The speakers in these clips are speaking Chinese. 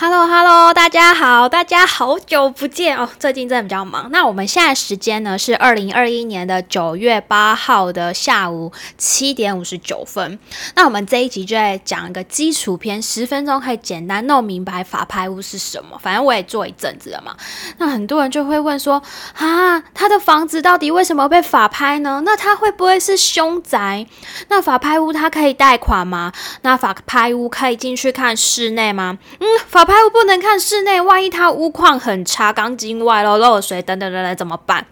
Hello Hello，大家好，大家好久不见哦！最近真的比较忙。那我们现在时间呢是二零二一年的九月八号的下午七点五十九分。那我们这一集就在讲一个基础篇，十分钟可以简单弄明白法拍屋是什么。反正我也做一阵子了嘛。那很多人就会问说啊，他的房子到底为什么被法拍呢？那他会不会是凶宅？那法拍屋他可以贷款吗？那法拍屋可以进去看室内吗？嗯，法。拍屋不能看室内，万一它屋况很差，钢筋外漏、漏水等等等等，怎么办？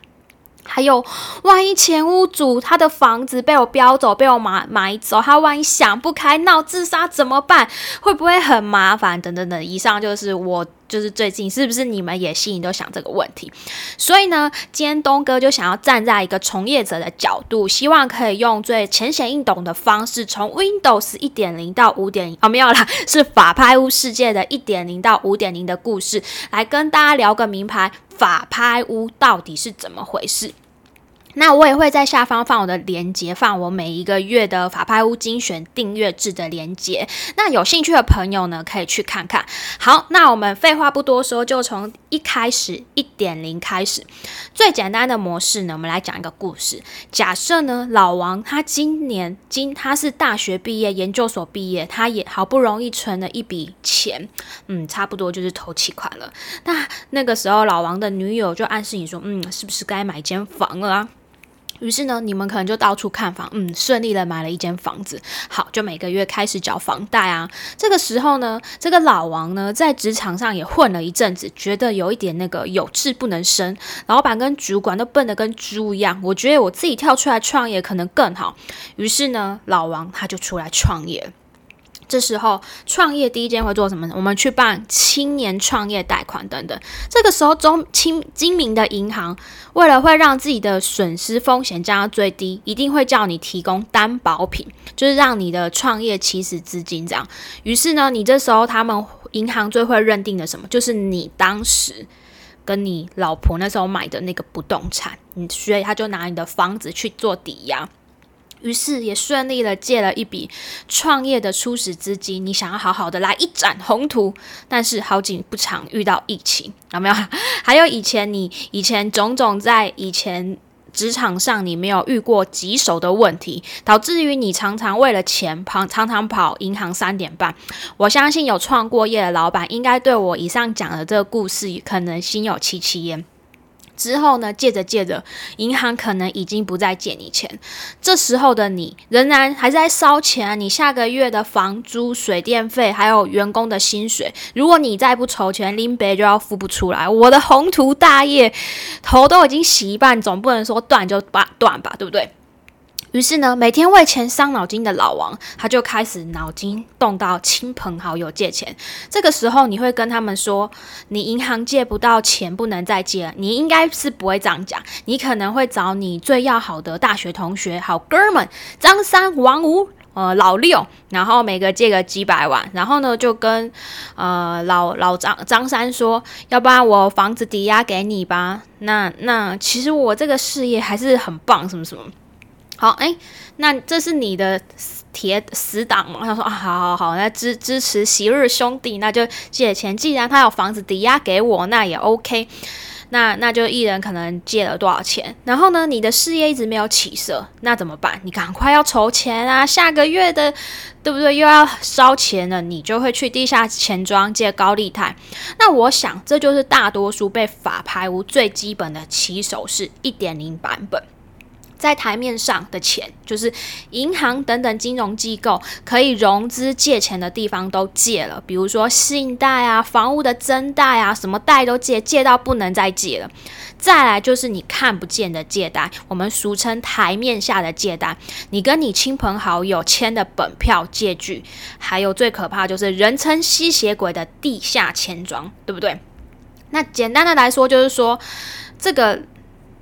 还有，万一前屋主他的房子被我标走、被我买买走，他万一想不开闹自杀怎么办？会不会很麻烦？等等等，以上就是我。就是最近是不是你们也心里都想这个问题？所以呢，今天东哥就想要站在一个从业者的角度，希望可以用最浅显易懂的方式，从 Windows 一点零到五点零，哦没有啦，是法拍屋世界的一点零到五点零的故事，来跟大家聊个名牌，法拍屋到底是怎么回事？那我也会在下方放我的链接，放我每一个月的法拍屋精选订阅制的链接。那有兴趣的朋友呢，可以去看看。好，那我们废话不多说，就从一开始一点零开始。最简单的模式呢，我们来讲一个故事。假设呢，老王他今年今他是大学毕业，研究所毕业，他也好不容易存了一笔钱，嗯，差不多就是头期款了。那那个时候，老王的女友就暗示你说，嗯，是不是该买间房了啊？于是呢，你们可能就到处看房，嗯，顺利的买了一间房子。好，就每个月开始缴房贷啊。这个时候呢，这个老王呢，在职场上也混了一阵子，觉得有一点那个有志不能生，老板跟主管都笨得跟猪一样。我觉得我自己跳出来创业可能更好。于是呢，老王他就出来创业。这时候创业第一件会做什么？我们去办青年创业贷款等等。这个时候中清精明的银行为了会让自己的损失风险降到最低，一定会叫你提供担保品，就是让你的创业起始资金这样。于是呢，你这时候他们银行最会认定的什么？就是你当时跟你老婆那时候买的那个不动产，你所以他就拿你的房子去做抵押。于是也顺利的借了一笔创业的初始资金，你想要好好的来一展宏图，但是好景不长，遇到疫情，有没有？还有以前你以前种种在以前职场上你没有遇过棘手的问题，导致于你常常为了钱跑，常常跑银行三点半。我相信有创过业的老板，应该对我以上讲的这个故事，可能心有戚戚焉。之后呢？借着借着，银行可能已经不再借你钱。这时候的你仍然还在烧钱，你下个月的房租、水电费，还有员工的薪水，如果你再不筹钱，林北就要付不出来。我的宏图大业，头都已经洗一半，总不能说断就断断吧，对不对？于是呢，每天为钱伤脑筋的老王，他就开始脑筋动到亲朋好友借钱。这个时候，你会跟他们说：“你银行借不到钱，不能再借了。”你应该是不会这样讲，你可能会找你最要好的大学同学、好哥们张三、王五、呃老六，然后每个借个几百万，然后呢就跟呃老老张张三说：“要不然我房子抵押给你吧。”那那其实我这个事业还是很棒，什么什么。好，哎，那这是你的铁死党嘛？他说啊，好好好，那支支持昔日兄弟，那就借钱。既然他有房子抵押给我，那也 OK。那那就一人可能借了多少钱？然后呢，你的事业一直没有起色，那怎么办？你赶快要筹钱啊！下个月的，对不对？又要烧钱了，你就会去地下钱庄借高利贷。那我想，这就是大多数被法拍屋最基本的起手式一点零版本。在台面上的钱，就是银行等等金融机构可以融资借钱的地方都借了，比如说信贷啊、房屋的增贷啊，什么贷都借，借到不能再借了。再来就是你看不见的借贷，我们俗称台面下的借贷，你跟你亲朋好友签的本票借据，还有最可怕就是人称吸血鬼的地下钱庄，对不对？那简单的来说，就是说这个。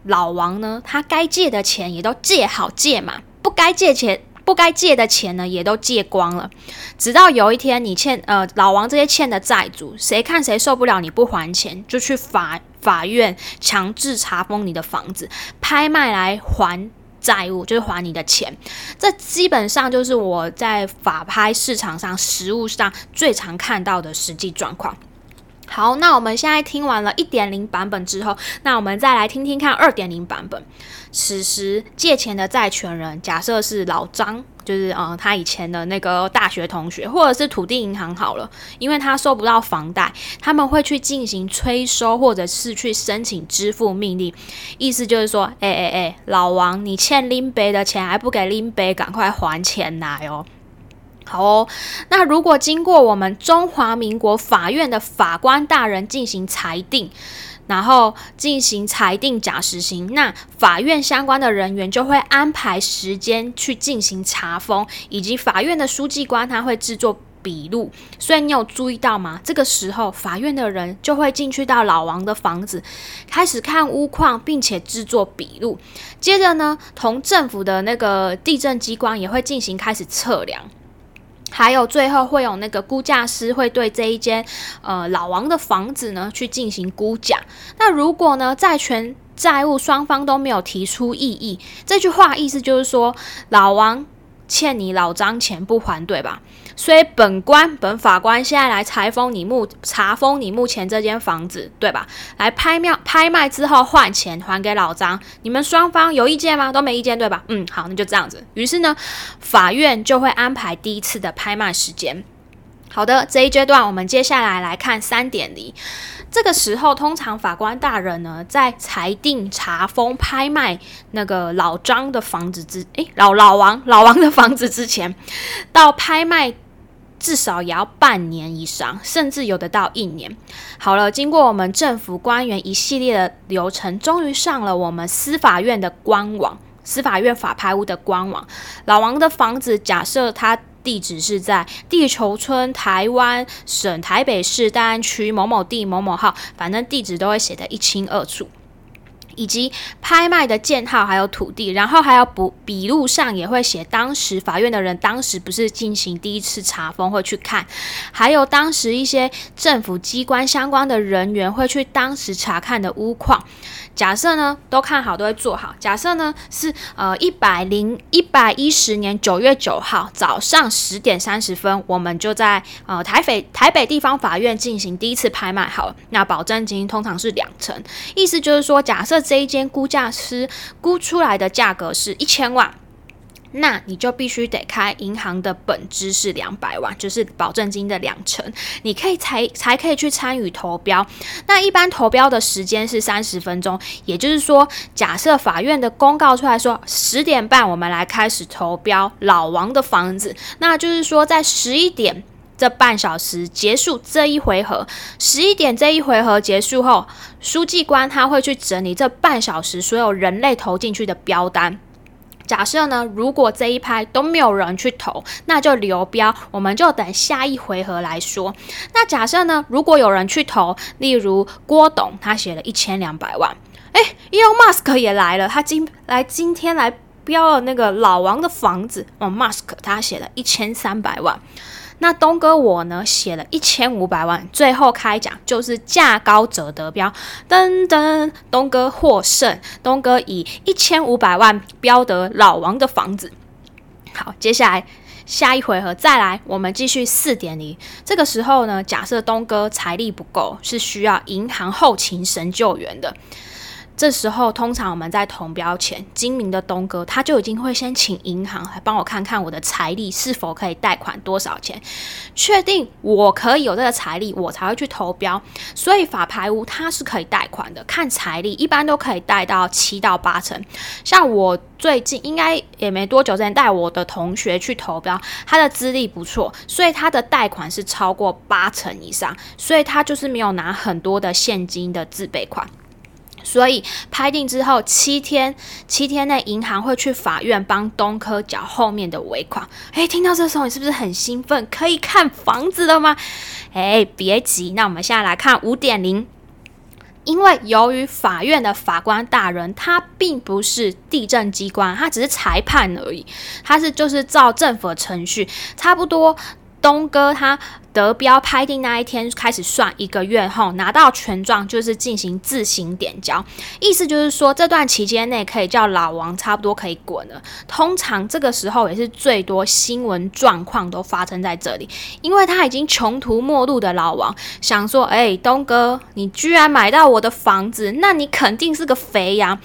老王呢，他该借的钱也都借好借嘛，不该借钱、不该借的钱呢，也都借光了。直到有一天，你欠呃老王这些欠的债主，谁看谁受不了你不还钱，就去法法院强制查封你的房子，拍卖来还债务，就是还你的钱。这基本上就是我在法拍市场上实物上最常看到的实际状况。好，那我们现在听完了一点零版本之后，那我们再来听听看二点零版本。此时借钱的债权人，假设是老张，就是呃他以前的那个大学同学，或者是土地银行好了，因为他收不到房贷，他们会去进行催收，或者是去申请支付命令。意思就是说，哎哎哎，老王，你欠林北的钱还不给林北，赶快还钱来哦。好哦，那如果经过我们中华民国法院的法官大人进行裁定，然后进行裁定假实行，那法院相关的人员就会安排时间去进行查封，以及法院的书记官他会制作笔录。所以你有注意到吗？这个时候法院的人就会进去到老王的房子，开始看屋况，并且制作笔录。接着呢，同政府的那个地震机关也会进行开始测量。还有最后会有那个估价师会对这一间呃老王的房子呢去进行估价。那如果呢债权债务双方都没有提出异议，这句话意思就是说老王欠你老张钱不还，对吧？所以本官本法官现在来查封你目查封你目前这间房子，对吧？来拍卖拍卖之后换钱还给老张，你们双方有意见吗？都没意见，对吧？嗯，好，那就这样子。于是呢，法院就会安排第一次的拍卖时间。好的，这一阶段我们接下来来看三点零。这个时候，通常法官大人呢在裁定查封拍卖那个老张的房子之诶，老老王老王的房子之前，到拍卖。至少也要半年以上，甚至有的到一年。好了，经过我们政府官员一系列的流程，终于上了我们司法院的官网，司法院法拍屋的官网。老王的房子，假设他地址是在地球村台湾省台北市大安区某某地某某号，反正地址都会写得一清二楚。以及拍卖的建号，还有土地，然后还有补笔录上也会写当时法院的人当时不是进行第一次查封会去看，还有当时一些政府机关相关的人员会去当时查看的屋况。假设呢都看好都会做好。假设呢是呃一百零一百一十年九月九号早上十点三十分，我们就在呃台北台北地方法院进行第一次拍卖。好，那保证金通常是两成，意思就是说，假设这一间估价师估出来的价格是一千万。那你就必须得开银行的本支是两百万，就是保证金的两成，你可以才才可以去参与投标。那一般投标的时间是三十分钟，也就是说，假设法院的公告出来说十点半我们来开始投标老王的房子，那就是说在十一点这半小时结束这一回合，十一点这一回合结束后，书记官他会去整理这半小时所有人类投进去的标单。假设呢，如果这一拍都没有人去投，那就留标，我们就等下一回合来说。那假设呢，如果有人去投，例如郭董，他写了一千两百万，哎，Elon Musk 也来了，他今来今天来标了那个老王的房子，哦，Musk 他写了一千三百万。那东哥我呢写了一千五百万，最后开奖就是价高者得标，噔噔，东哥获胜，东哥以一千五百万标得老王的房子。好，接下来下一回合再来，我们继续四点零。这个时候呢，假设东哥财力不够，是需要银行后勤神救援的。这时候，通常我们在投标前，精明的东哥他就已经会先请银行来帮我看看我的财力是否可以贷款多少钱，确定我可以有这个财力，我才会去投标。所以法拍屋它是可以贷款的，看财力一般都可以贷到七到八成。像我最近应该也没多久之前带我的同学去投标，他的资历不错，所以他的贷款是超过八成以上，所以他就是没有拿很多的现金的自备款。所以拍定之后七天，七天内银行会去法院帮东科缴后面的尾款。诶，听到这时候你是不是很兴奋？可以看房子了吗？诶，别急，那我们现在来看五点零。因为由于法院的法官大人他并不是地震机关，他只是裁判而已，他是就是照政府的程序，差不多。东哥他。得标拍定那一天开始算一个月后拿到权状，就是进行自行点交，意思就是说这段期间内可以叫老王差不多可以滚了。通常这个时候也是最多新闻状况都发生在这里，因为他已经穷途末路的老王想说：“哎，东哥，你居然买到我的房子，那你肯定是个肥羊。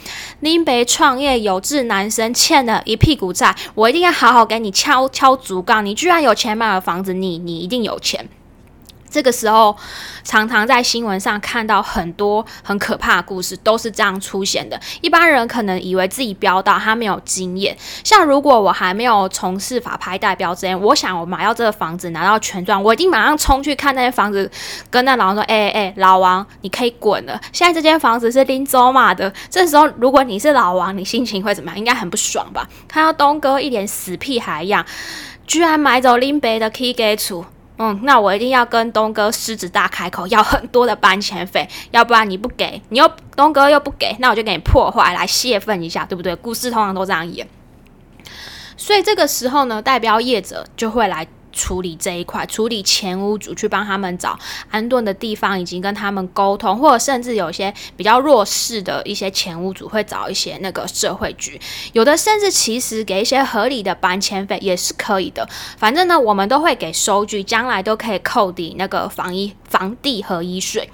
林北创业有志男生欠了一屁股债，我一定要好好给你敲敲竹杠。你居然有钱买了房子，你你一定有钱。”这个时候，常常在新闻上看到很多很可怕的故事，都是这样出现的。一般人可能以为自己标到，他没有经验。像如果我还没有从事法拍代标之前，我想我买到这个房子，拿到权状，我一定马上冲去看那些房子，跟那老王说：“哎哎，老王，你可以滚了！现在这间房子是林州嘛的。”这时候，如果你是老王，你心情会怎么样？应该很不爽吧？看到东哥一脸死屁孩一样，居然买走林北的 key 给处。嗯，那我一定要跟东哥狮子大开口，要很多的搬迁费，要不然你不给，你又东哥又不给，那我就给你破坏来泄愤一下，对不对？故事通常都这样演，所以这个时候呢，代表业者就会来。处理这一块，处理前屋主去帮他们找安顿的地方，以及跟他们沟通，或者甚至有些比较弱势的一些前屋主会找一些那个社会局，有的甚至其实给一些合理的搬迁费也是可以的。反正呢，我们都会给收据，将来都可以扣抵那个房一房地和一税。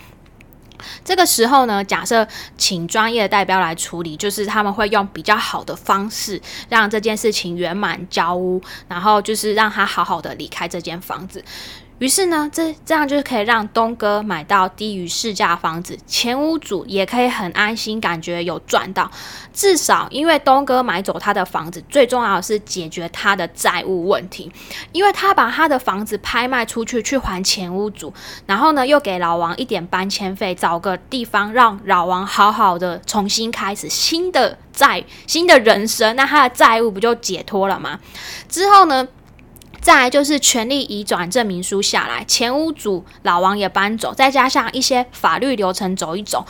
这个时候呢，假设请专业的代表来处理，就是他们会用比较好的方式让这件事情圆满交屋，然后就是让他好好的离开这间房子。于是呢，这这样就可以让东哥买到低于市价房子，前屋主也可以很安心，感觉有赚到。至少因为东哥买走他的房子，最重要的是解决他的债务问题，因为他把他的房子拍卖出去去还前屋主，然后呢又给老王一点搬迁费，找个地方让老王好好的重新开始新的债、新的人生，那他的债务不就解脱了吗？之后呢？再来就是权利移转证明书下来，前屋主老王也搬走，再加上一些法律流程走一走，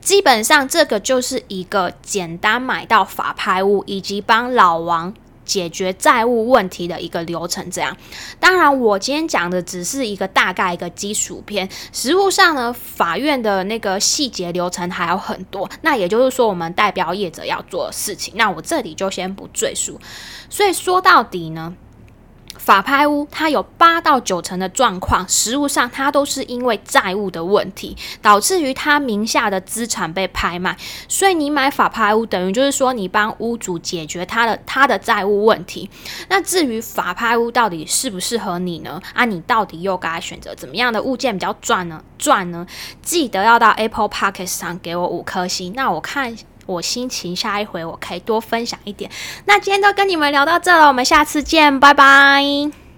基本上这个就是一个简单买到法拍屋以及帮老王解决债务问题的一个流程。这样，当然我今天讲的只是一个大概一个基础篇，实务上呢，法院的那个细节流程还有很多。那也就是说，我们代表业者要做的事情，那我这里就先不赘述。所以说到底呢？法拍屋它有八到九成的状况，实物上它都是因为债务的问题，导致于他名下的资产被拍卖。所以你买法拍屋，等于就是说你帮屋主解决他的他的债务问题。那至于法拍屋到底适不适合你呢？啊，你到底又该选择怎么样的物件比较赚呢？赚呢？记得要到 Apple p o c k e t 上给我五颗星。那我看。我心情下一回我可以多分享一点。那今天都跟你们聊到这了，我们下次见，拜拜。